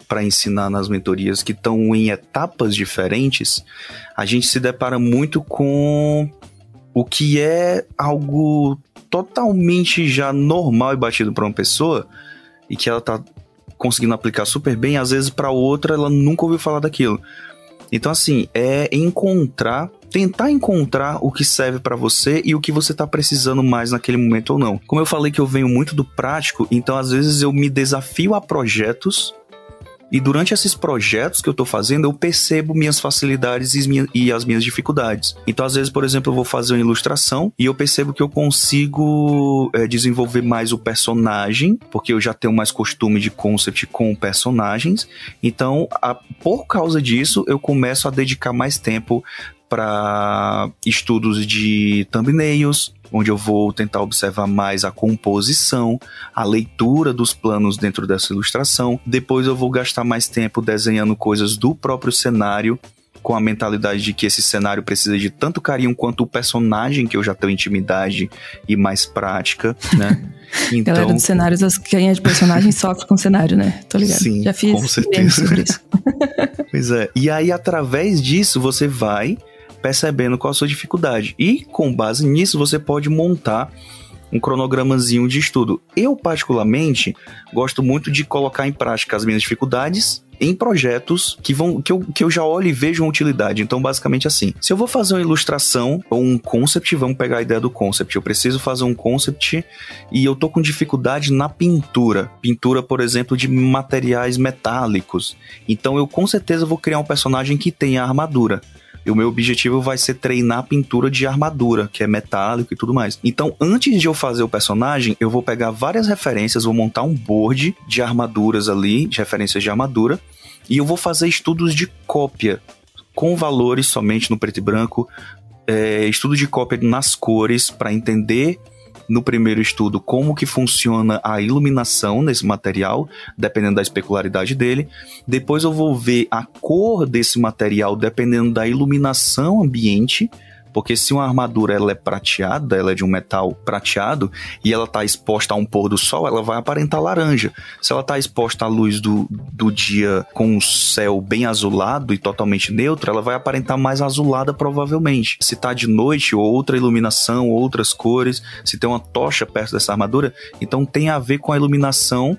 para ensinar nas mentorias que estão em etapas diferentes, a gente se depara muito com o que é algo totalmente já normal e batido para uma pessoa e que ela tá conseguindo aplicar super bem, às vezes para outra ela nunca ouviu falar daquilo. Então assim, é encontrar tentar encontrar o que serve para você e o que você tá precisando mais naquele momento ou não. Como eu falei que eu venho muito do prático, então às vezes eu me desafio a projetos E durante esses projetos que eu tô fazendo, eu percebo minhas facilidades e, minha, e as minhas dificuldades. Então, às vezes, por exemplo, eu vou fazer uma ilustração e eu percebo que eu consigo é, desenvolver mais o personagem, porque eu já tenho mais costume de concept com personagens. Então, a, por causa disso, eu começo a dedicar mais tempo para estudos de thumbnails, onde eu vou tentar observar mais a composição, a leitura dos planos dentro dessa ilustração. Depois eu vou gastar mais tempo desenhando coisas do próprio cenário, com a mentalidade de que esse cenário precisa de tanto carinho quanto o personagem que eu já tenho intimidade e mais prática, <laughs> né? Então... Galera dos cenários, as quem é de personagem <laughs> sofre com o cenário, né? Tô ligado. Sim, já fiz com certeza. sobre isso. <laughs> pois é. E aí, através disso, você vai percebendo qual a sua dificuldade. E com base nisso, você pode montar um cronogramazinho de estudo. Eu, particularmente, gosto muito de colocar em prática as minhas dificuldades em projetos que vão que eu, que eu já olho e vejo uma utilidade. Então, basicamente assim, se eu vou fazer uma ilustração ou um concept, vamos pegar a ideia do concept. Eu preciso fazer um concept e eu tô com dificuldade na pintura. Pintura, por exemplo, de materiais metálicos. Então, eu com certeza vou criar um personagem que tenha armadura. E o meu objetivo vai ser treinar pintura de armadura, que é metálico e tudo mais. Então, antes de eu fazer o personagem, eu vou pegar várias referências, vou montar um board de armaduras ali, de referências de armadura, e eu vou fazer estudos de cópia com valores somente no preto e branco, é, estudo de cópia nas cores para entender no primeiro estudo como que funciona a iluminação nesse material, dependendo da especularidade dele. Depois eu vou ver a cor desse material dependendo da iluminação ambiente porque se uma armadura ela é prateada, ela é de um metal prateado, e ela está exposta a um pôr do sol, ela vai aparentar laranja. Se ela está exposta à luz do, do dia com o céu bem azulado e totalmente neutro, ela vai aparentar mais azulada provavelmente. Se está de noite, outra iluminação, outras cores, se tem uma tocha perto dessa armadura, então tem a ver com a iluminação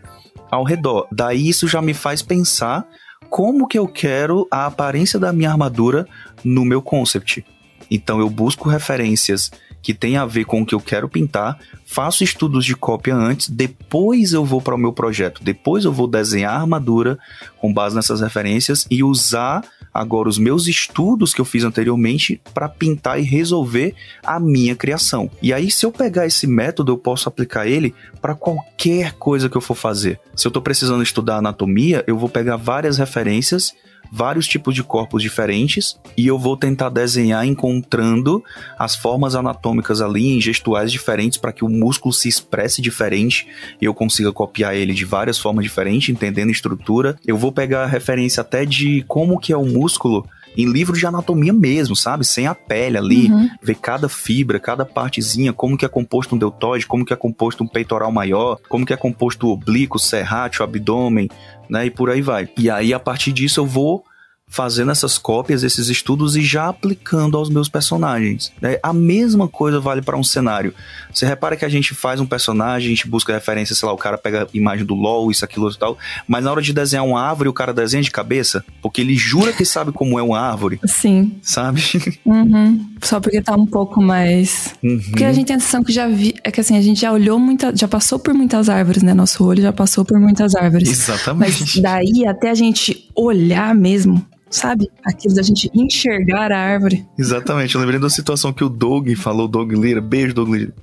ao redor. Daí isso já me faz pensar como que eu quero a aparência da minha armadura no meu concept. Então eu busco referências que tem a ver com o que eu quero pintar, faço estudos de cópia antes, depois eu vou para o meu projeto, depois eu vou desenhar a armadura com base nessas referências e usar agora os meus estudos que eu fiz anteriormente para pintar e resolver a minha criação. E aí se eu pegar esse método, eu posso aplicar ele para qualquer coisa que eu for fazer. Se eu estou precisando estudar anatomia, eu vou pegar várias referências vários tipos de corpos diferentes e eu vou tentar desenhar encontrando as formas anatômicas ali em gestuais diferentes para que o músculo se expresse diferente e eu consiga copiar ele de várias formas diferentes, entendendo a estrutura. Eu vou pegar a referência até de como que é o músculo em livro de anatomia mesmo, sabe? Sem a pele ali, uhum. ver cada fibra, cada partezinha, como que é composto um deltoide, como que é composto um peitoral maior, como que é composto o oblíquo, serrátil, abdômen, né? E por aí vai. E aí, a partir disso, eu vou fazendo essas cópias, esses estudos e já aplicando aos meus personagens. Né? A mesma coisa vale para um cenário. Você repara que a gente faz um personagem, a gente busca referência, sei lá, o cara pega a imagem do LOL, isso, aquilo e tal, mas na hora de desenhar uma árvore, o cara desenha de cabeça, porque ele jura que sabe como é uma árvore. Sim. Sabe? <laughs> Uhum. Só porque tá um pouco mais. Uhum. Porque a gente tem a sensação que já vi. É que assim, a gente já olhou muita. Já passou por muitas árvores, né? Nosso olho já passou por muitas árvores. Exatamente. Mas daí até a gente olhar mesmo sabe? Aquilo da gente enxergar a árvore. Exatamente. Eu lembrei da situação que o Doug falou, Doug Lira, beijo, Doug Lira.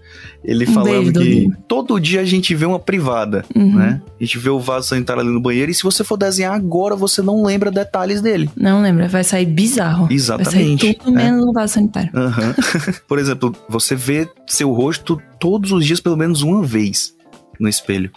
Ele um falava beijo, que Doug. todo dia a gente vê uma privada, uhum. né? A gente vê o vaso sanitário ali no banheiro e se você for desenhar agora, você não lembra detalhes dele. Não lembra, vai sair bizarro. Exatamente. Vai sair tudo menos é. no vaso sanitário. Uhum. <laughs> Por exemplo, você vê seu rosto todos os dias pelo menos uma vez no espelho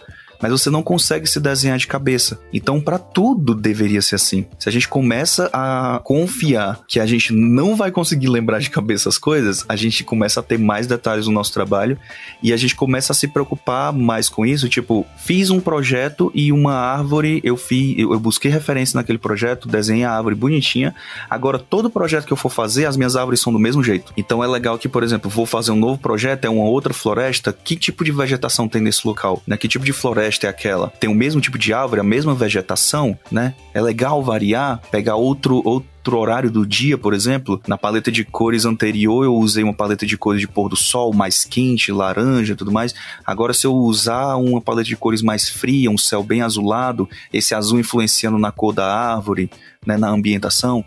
mas você não consegue se desenhar de cabeça. Então, para tudo deveria ser assim. Se a gente começa a confiar que a gente não vai conseguir lembrar de cabeça as coisas, a gente começa a ter mais detalhes no nosso trabalho e a gente começa a se preocupar mais com isso. Tipo, fiz um projeto e uma árvore, eu fiz, eu busquei referência naquele projeto, desenhei a árvore bonitinha. Agora, todo projeto que eu for fazer, as minhas árvores são do mesmo jeito. Então é legal que, por exemplo, vou fazer um novo projeto, é uma outra floresta, que tipo de vegetação tem nesse local? Né? Que tipo de floresta? Floresta é aquela? Tem o mesmo tipo de árvore, a mesma vegetação, né? É legal variar, pegar outro, outro horário do dia, por exemplo. Na paleta de cores anterior eu usei uma paleta de cores de pôr do sol mais quente, laranja e tudo mais. Agora se eu usar uma paleta de cores mais fria, um céu bem azulado, esse azul influenciando na cor da árvore, né, na ambientação,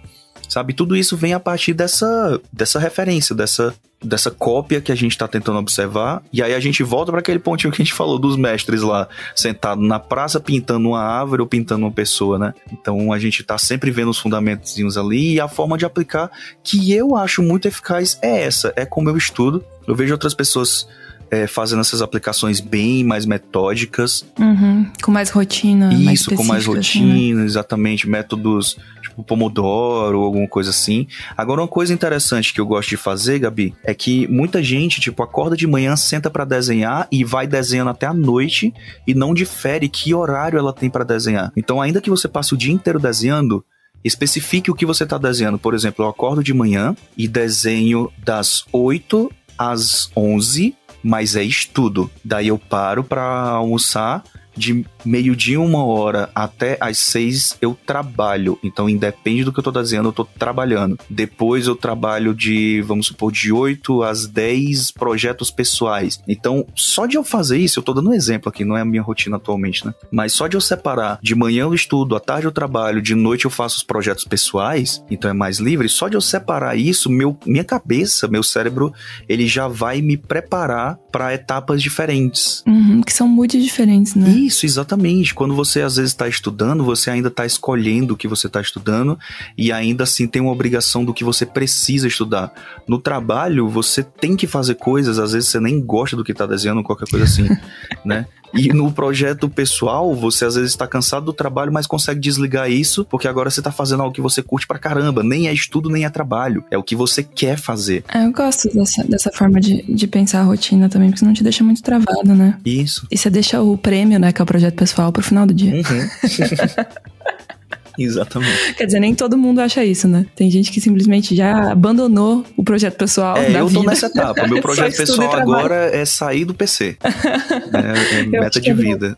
sabe? Tudo isso vem a partir dessa, dessa referência, dessa, dessa cópia que a gente está tentando observar. E aí a gente volta para aquele pontinho que a gente falou dos mestres lá, sentado na praça pintando uma árvore ou pintando uma pessoa, né? Então a gente está sempre vendo os fundamentos ali e a forma de aplicar que eu acho muito eficaz é essa, é como eu estudo. Eu vejo outras pessoas é, fazendo essas aplicações bem mais metódicas. Uhum, com mais rotina. Isso, mais com mais rotina, assim, né? exatamente. Métodos tipo Pomodoro ou alguma coisa assim. Agora, uma coisa interessante que eu gosto de fazer, Gabi, é que muita gente, tipo, acorda de manhã, senta para desenhar e vai desenhando até a noite e não difere que horário ela tem para desenhar. Então, ainda que você passe o dia inteiro desenhando, especifique o que você está desenhando. Por exemplo, eu acordo de manhã e desenho das 8 às 11 mas é estudo. Daí eu paro para almoçar de meio-dia, uma hora até às seis eu trabalho. Então, independe do que eu tô desenhando, eu tô trabalhando. Depois eu trabalho de, vamos supor, de 8 às 10 projetos pessoais. Então, só de eu fazer isso, eu tô dando um exemplo aqui, não é a minha rotina atualmente, né? Mas só de eu separar, de manhã eu estudo, à tarde eu trabalho, de noite eu faço os projetos pessoais, então é mais livre. Só de eu separar isso, meu, minha cabeça, meu cérebro, ele já vai me preparar para etapas diferentes. Uhum, que são muito diferentes, né? Isso, exatamente. Quando você às vezes está estudando, você ainda está escolhendo o que você está estudando e ainda assim tem uma obrigação do que você precisa estudar. No trabalho, você tem que fazer coisas, às vezes você nem gosta do que está desenhando, qualquer coisa assim, <laughs> né? E no projeto pessoal, você às vezes está cansado do trabalho, mas consegue desligar isso, porque agora você está fazendo algo que você curte pra caramba. Nem é estudo, nem é trabalho. É o que você quer fazer. É, eu gosto dessa, dessa forma de, de pensar a rotina também, porque não te deixa muito travado, né? Isso. E você deixa o prêmio, né, que é o projeto pessoal, pro final do dia. Uhum. <laughs> Exatamente. Quer dizer, nem todo mundo acha isso, né? Tem gente que simplesmente já abandonou o projeto pessoal. É, eu vida. tô nessa etapa. Meu <laughs> projeto pessoal agora é sair do PC. <laughs> é, é meta de é vida.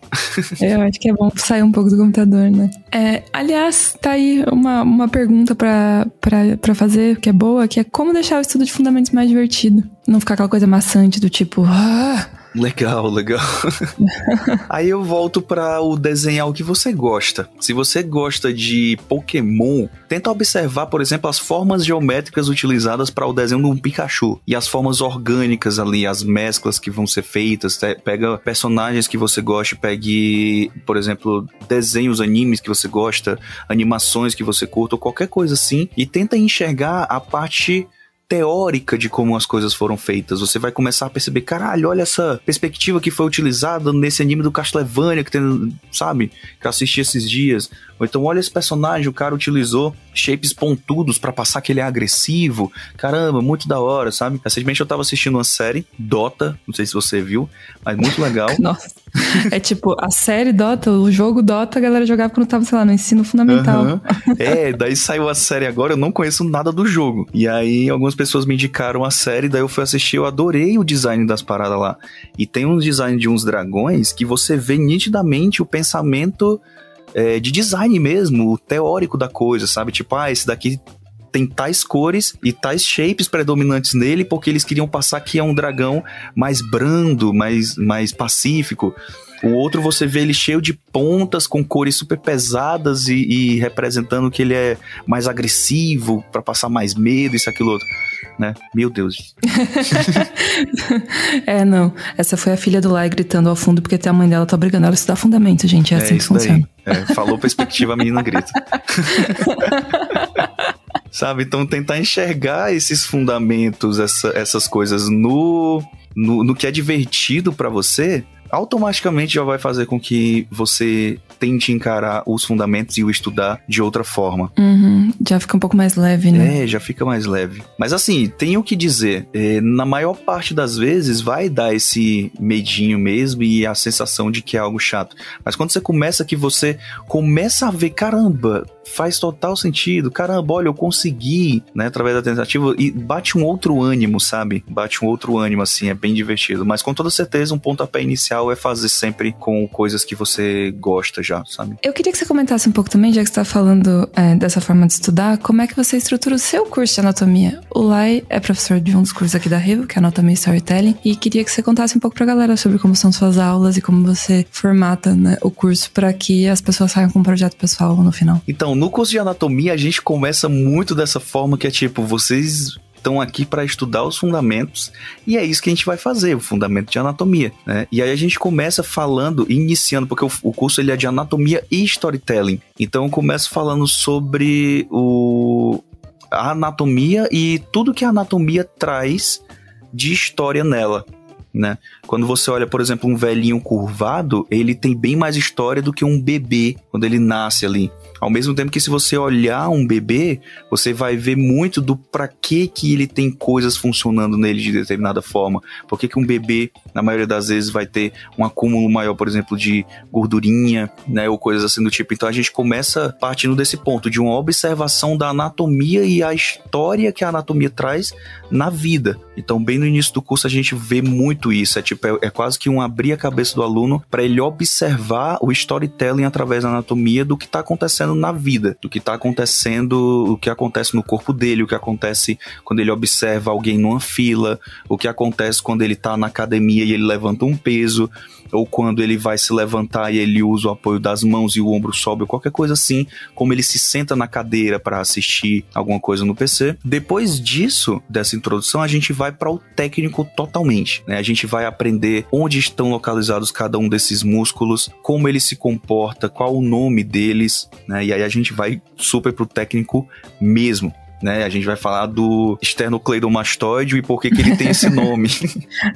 Eu acho que é bom sair um pouco do computador, né? É, aliás, tá aí uma, uma pergunta pra fazer, que é boa, que é como deixar o estudo de fundamentos mais divertido. Não ficar aquela coisa maçante do tipo. Ah, Legal, legal. <laughs> Aí eu volto para o desenhar o que você gosta. Se você gosta de Pokémon, tenta observar, por exemplo, as formas geométricas utilizadas para o desenho de um Pikachu e as formas orgânicas ali, as mesclas que vão ser feitas. Pega personagens que você gosta, pegue, por exemplo, desenhos, animes que você gosta, animações que você curta, ou qualquer coisa assim, e tenta enxergar a parte teórica de como as coisas foram feitas. Você vai começar a perceber, caralho, olha essa perspectiva que foi utilizada nesse anime do Castlevania que tem, sabe? Que eu assisti esses dias. Ou então, olha esse personagem, o cara utilizou shapes pontudos para passar que ele é agressivo. Caramba, muito da hora, sabe? Recentemente eu tava assistindo uma série, Dota, não sei se você viu, mas muito <laughs> legal. Nossa. É tipo, a série Dota, o jogo Dota, a galera jogava quando tava, sei lá, no ensino fundamental. Uhum. É, daí saiu a série agora, eu não conheço nada do jogo. E aí algumas pessoas me indicaram a série, daí eu fui assistir, eu adorei o design das paradas lá. E tem um design de uns dragões que você vê nitidamente o pensamento é, de design mesmo, o teórico da coisa, sabe? Tipo, ah, esse daqui tem tais cores e tais shapes predominantes nele, porque eles queriam passar que é um dragão mais brando, mais, mais pacífico. O outro você vê ele cheio de pontas, com cores super pesadas e, e representando que ele é mais agressivo, para passar mais medo, isso, aquilo outro. Né? Meu Deus. <laughs> é, não. Essa foi a filha do Lai gritando ao fundo porque a mãe dela tá obrigando ela estudar fundamento, gente. É, é assim que funciona. É, falou perspectiva, a menina grita. <laughs> Sabe? Então tentar enxergar esses fundamentos, essa, essas coisas no, no, no que é divertido para você, automaticamente já vai fazer com que você tente encarar os fundamentos e o estudar de outra forma. Uhum, já fica um pouco mais leve, né? É, já fica mais leve. Mas assim, tenho que dizer, é, na maior parte das vezes vai dar esse medinho mesmo e a sensação de que é algo chato. Mas quando você começa que você começa a ver, caramba, faz total sentido. Caramba, olha, eu consegui, né, através da tentativa, e bate um outro ânimo, sabe? Bate um outro ânimo, assim, é bem divertido. Mas com toda certeza, um pontapé inicial é fazer sempre com coisas que você gosta já, sabe? Eu queria que você comentasse um pouco também, já que você tá falando é, dessa forma de estudar, como é que você estrutura o seu curso de anatomia? O Lai é professor de um dos cursos aqui da Rio, que é Anatomia e Storytelling, e queria que você contasse um pouco pra galera sobre como são suas aulas e como você formata né, o curso para que as pessoas saiam com um projeto pessoal no final. Então, no curso de anatomia, a gente começa muito dessa forma que é tipo, vocês estão aqui para estudar os fundamentos e é isso que a gente vai fazer, o fundamento de anatomia, né? E aí a gente começa falando, iniciando, porque o, o curso ele é de anatomia e storytelling. Então eu começo falando sobre o, a anatomia e tudo que a anatomia traz de história nela. Né? Quando você olha, por exemplo, um velhinho curvado, ele tem bem mais história do que um bebê quando ele nasce ali. Ao mesmo tempo que se você olhar um bebê, você vai ver muito do para que que ele tem coisas funcionando nele de determinada forma. Por que, que um bebê, na maioria das vezes, vai ter um acúmulo maior, por exemplo, de gordurinha, né, ou coisas assim do tipo. Então a gente começa partindo desse ponto de uma observação da anatomia e a história que a anatomia traz na vida. Então, bem no início do curso a gente vê muito isso. É tipo, é, é quase que um abrir a cabeça do aluno para ele observar o storytelling através da anatomia do que está acontecendo na vida, do que está acontecendo, o que acontece no corpo dele, o que acontece quando ele observa alguém numa fila, o que acontece quando ele está na academia e ele levanta um peso, ou quando ele vai se levantar e ele usa o apoio das mãos e o ombro sobe, ou qualquer coisa assim, como ele se senta na cadeira para assistir alguma coisa no PC. Depois disso, dessa introdução, a gente vai para o técnico totalmente, né? A gente vai aprender onde estão localizados cada um desses músculos, como ele se comporta, qual o nome deles, né? E aí a gente vai super pro técnico mesmo né? A gente vai falar do esternocleidomastoide e por que, que ele tem esse nome.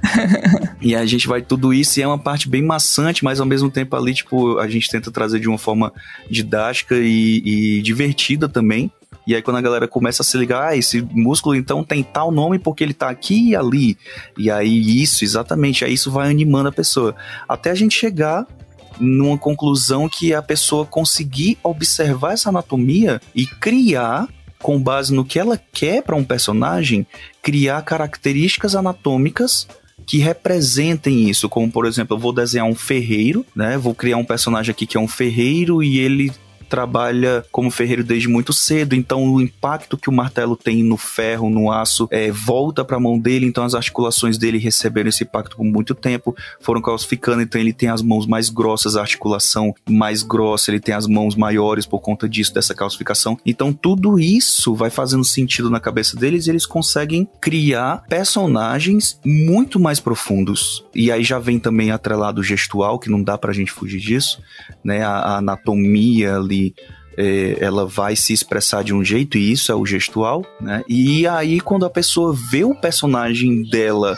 <laughs> e a gente vai tudo isso e é uma parte bem maçante, mas ao mesmo tempo ali, tipo, a gente tenta trazer de uma forma didática e, e divertida também. E aí quando a galera começa a se ligar, ah, esse músculo então tem tal nome porque ele tá aqui e ali. E aí isso, exatamente, aí isso vai animando a pessoa. Até a gente chegar numa conclusão que a pessoa conseguir observar essa anatomia e criar com base no que ela quer para um personagem, criar características anatômicas que representem isso, como por exemplo, eu vou desenhar um ferreiro, né? Vou criar um personagem aqui que é um ferreiro e ele trabalha como ferreiro desde muito cedo, então o impacto que o martelo tem no ferro, no aço, é, volta para a mão dele, então as articulações dele receberam esse impacto por muito tempo, foram calcificando, então ele tem as mãos mais grossas, a articulação mais grossa, ele tem as mãos maiores por conta disso, dessa calcificação. Então tudo isso vai fazendo sentido na cabeça deles e eles conseguem criar personagens muito mais profundos. E aí já vem também atrelado o gestual, que não dá pra gente fugir disso, né? A, a anatomia ali é, ela vai se expressar de um jeito, e isso é o gestual, né? E aí, quando a pessoa vê o personagem dela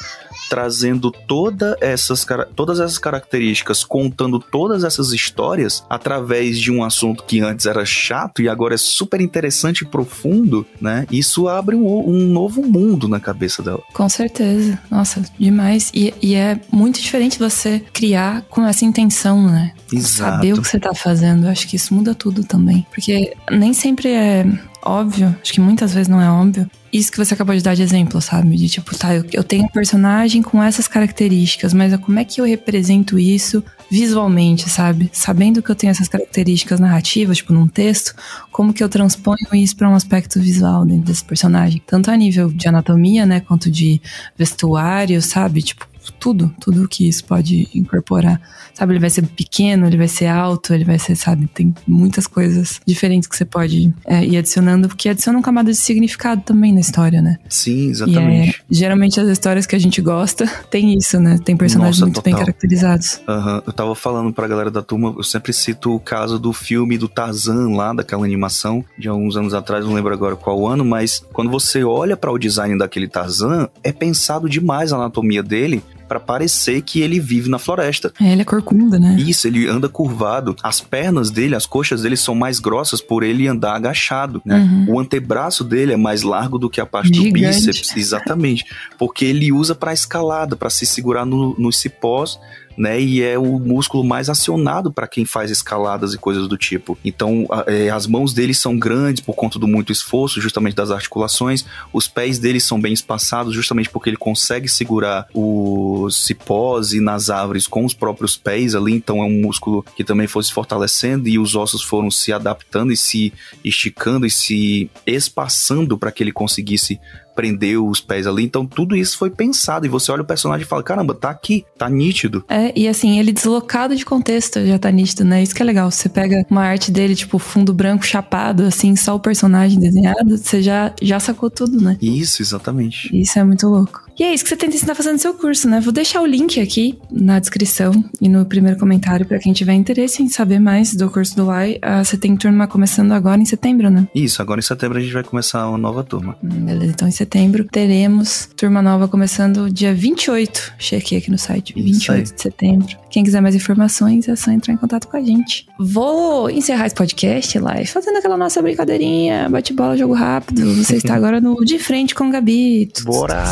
trazendo toda essas, todas essas características, contando todas essas histórias através de um assunto que antes era chato e agora é super interessante e profundo, né? Isso abre um, um novo mundo na cabeça dela. Com certeza. Nossa, demais. E, e é muito diferente você criar com essa intenção, né? Exato. Saber o que você tá fazendo. Eu acho que isso muda tudo também. Porque nem sempre é óbvio, acho que muitas vezes não é óbvio, isso que você acabou de dar de exemplo, sabe? De tipo, tá, eu, eu tenho um personagem com essas características, mas como é que eu represento isso visualmente, sabe? Sabendo que eu tenho essas características narrativas, tipo, num texto, como que eu transponho isso para um aspecto visual dentro desse personagem? Tanto a nível de anatomia, né, quanto de vestuário, sabe? Tipo, tudo, tudo que isso pode incorporar. Sabe, ele vai ser pequeno, ele vai ser alto, ele vai ser, sabe, tem muitas coisas diferentes que você pode é, ir adicionando, porque adicionam camadas de significado também na história, né? Sim, exatamente. É, geralmente as histórias que a gente gosta <laughs> tem isso, né? Tem personagens Nossa, muito total. bem caracterizados. Uhum. Eu tava falando pra galera da turma, eu sempre cito o caso do filme do Tarzan lá, daquela animação de alguns anos atrás, não lembro agora qual ano, mas quando você olha para o design daquele Tarzan, é pensado demais a anatomia dele para parecer que ele vive na floresta. É, ele é corcunda, né? Isso, ele anda curvado. As pernas dele, as coxas dele são mais grossas por ele andar agachado, né? Uhum. O antebraço dele é mais largo do que a parte Gigante. do bíceps, exatamente, porque ele usa para escalada, para se segurar no, nos cipós né? E é o músculo mais acionado para quem faz escaladas e coisas do tipo. Então, a, é, as mãos dele são grandes por conta do muito esforço, justamente das articulações. Os pés dele são bem espaçados, justamente porque ele consegue segurar os cipós e nas árvores com os próprios pés ali. Então, é um músculo que também foi se fortalecendo e os ossos foram se adaptando e se esticando e se espaçando para que ele conseguisse prendeu os pés ali. Então tudo isso foi pensado. E você olha o personagem e fala: caramba, tá aqui, tá nítido. É, e assim, ele deslocado de contexto já tá nítido, né? Isso que é legal. Você pega uma arte dele, tipo, fundo branco chapado, assim, só o personagem desenhado, você já, já sacou tudo, né? Isso, exatamente. Isso é muito louco. E é isso que você tenta ensinar fazendo seu curso, né? Vou deixar o link aqui na descrição e no primeiro comentário para quem tiver interesse em saber mais do curso do Y. Uh, você tem turma começando agora em setembro, né? Isso, agora em setembro a gente vai começar uma nova turma. Hum, beleza, então em setembro teremos turma nova começando dia 28. Chequei aqui no site, isso 28 aí. de setembro. Quem quiser mais informações é só entrar em contato com a gente. Vou encerrar esse podcast lá fazendo aquela nossa brincadeirinha, bate-bola, jogo rápido. Você está <laughs> agora no De Frente com Gabi. Bora!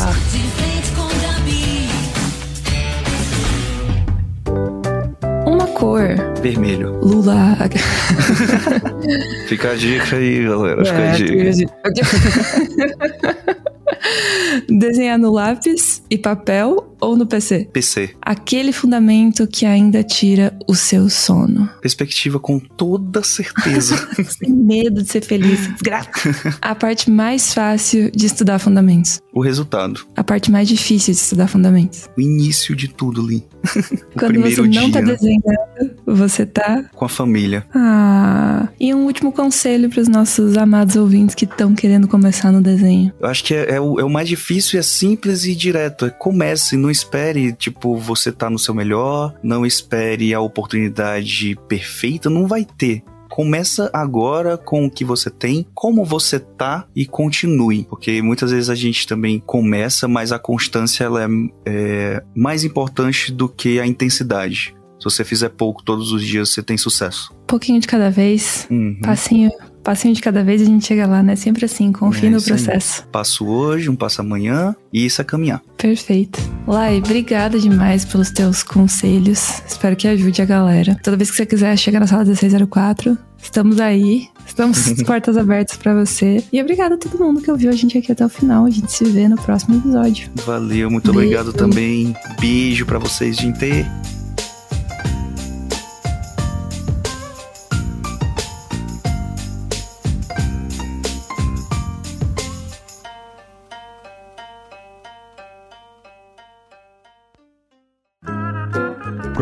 Uma cor. Vermelho. Lula. <laughs> Fica a dica aí, galera. Fica é, a dica. <laughs> Desenhar no lápis e papel ou no PC? PC. Aquele fundamento que ainda tira o seu sono. Perspectiva com toda certeza. <laughs> Sem medo de ser feliz. <laughs> Desgraça. A parte mais fácil de estudar fundamentos. O resultado. A parte mais difícil de estudar fundamentos. O início de tudo, Lin. Quando você não tá dia. tá desenhando, você tá. Com a família. Ah. E um último conselho para os nossos amados ouvintes que estão querendo começar no desenho. Eu acho que é, é, o, é o mais difícil é simples e direto. É comece, não espere, tipo, você tá no seu melhor, não espere a oportunidade perfeita, não vai ter. Começa agora com o que você tem, como você tá e continue. Porque muitas vezes a gente também começa, mas a constância ela é, é mais importante do que a intensidade. Se você fizer pouco todos os dias, você tem sucesso. Pouquinho de cada vez, uhum. passinho passinho de cada vez a gente chega lá, né? Sempre assim, confia é, no processo. Aí. Passo hoje, um passo amanhã e isso é caminhar. Perfeito. Lai, obrigada demais pelos teus conselhos. Espero que ajude a galera. Toda vez que você quiser, chega na sala 1604. Estamos aí. Estamos <laughs> portas abertas para você. E obrigada a todo mundo que ouviu a gente aqui até o final. A gente se vê no próximo episódio. Valeu, muito Beijo. obrigado também. Beijo para vocês, gente.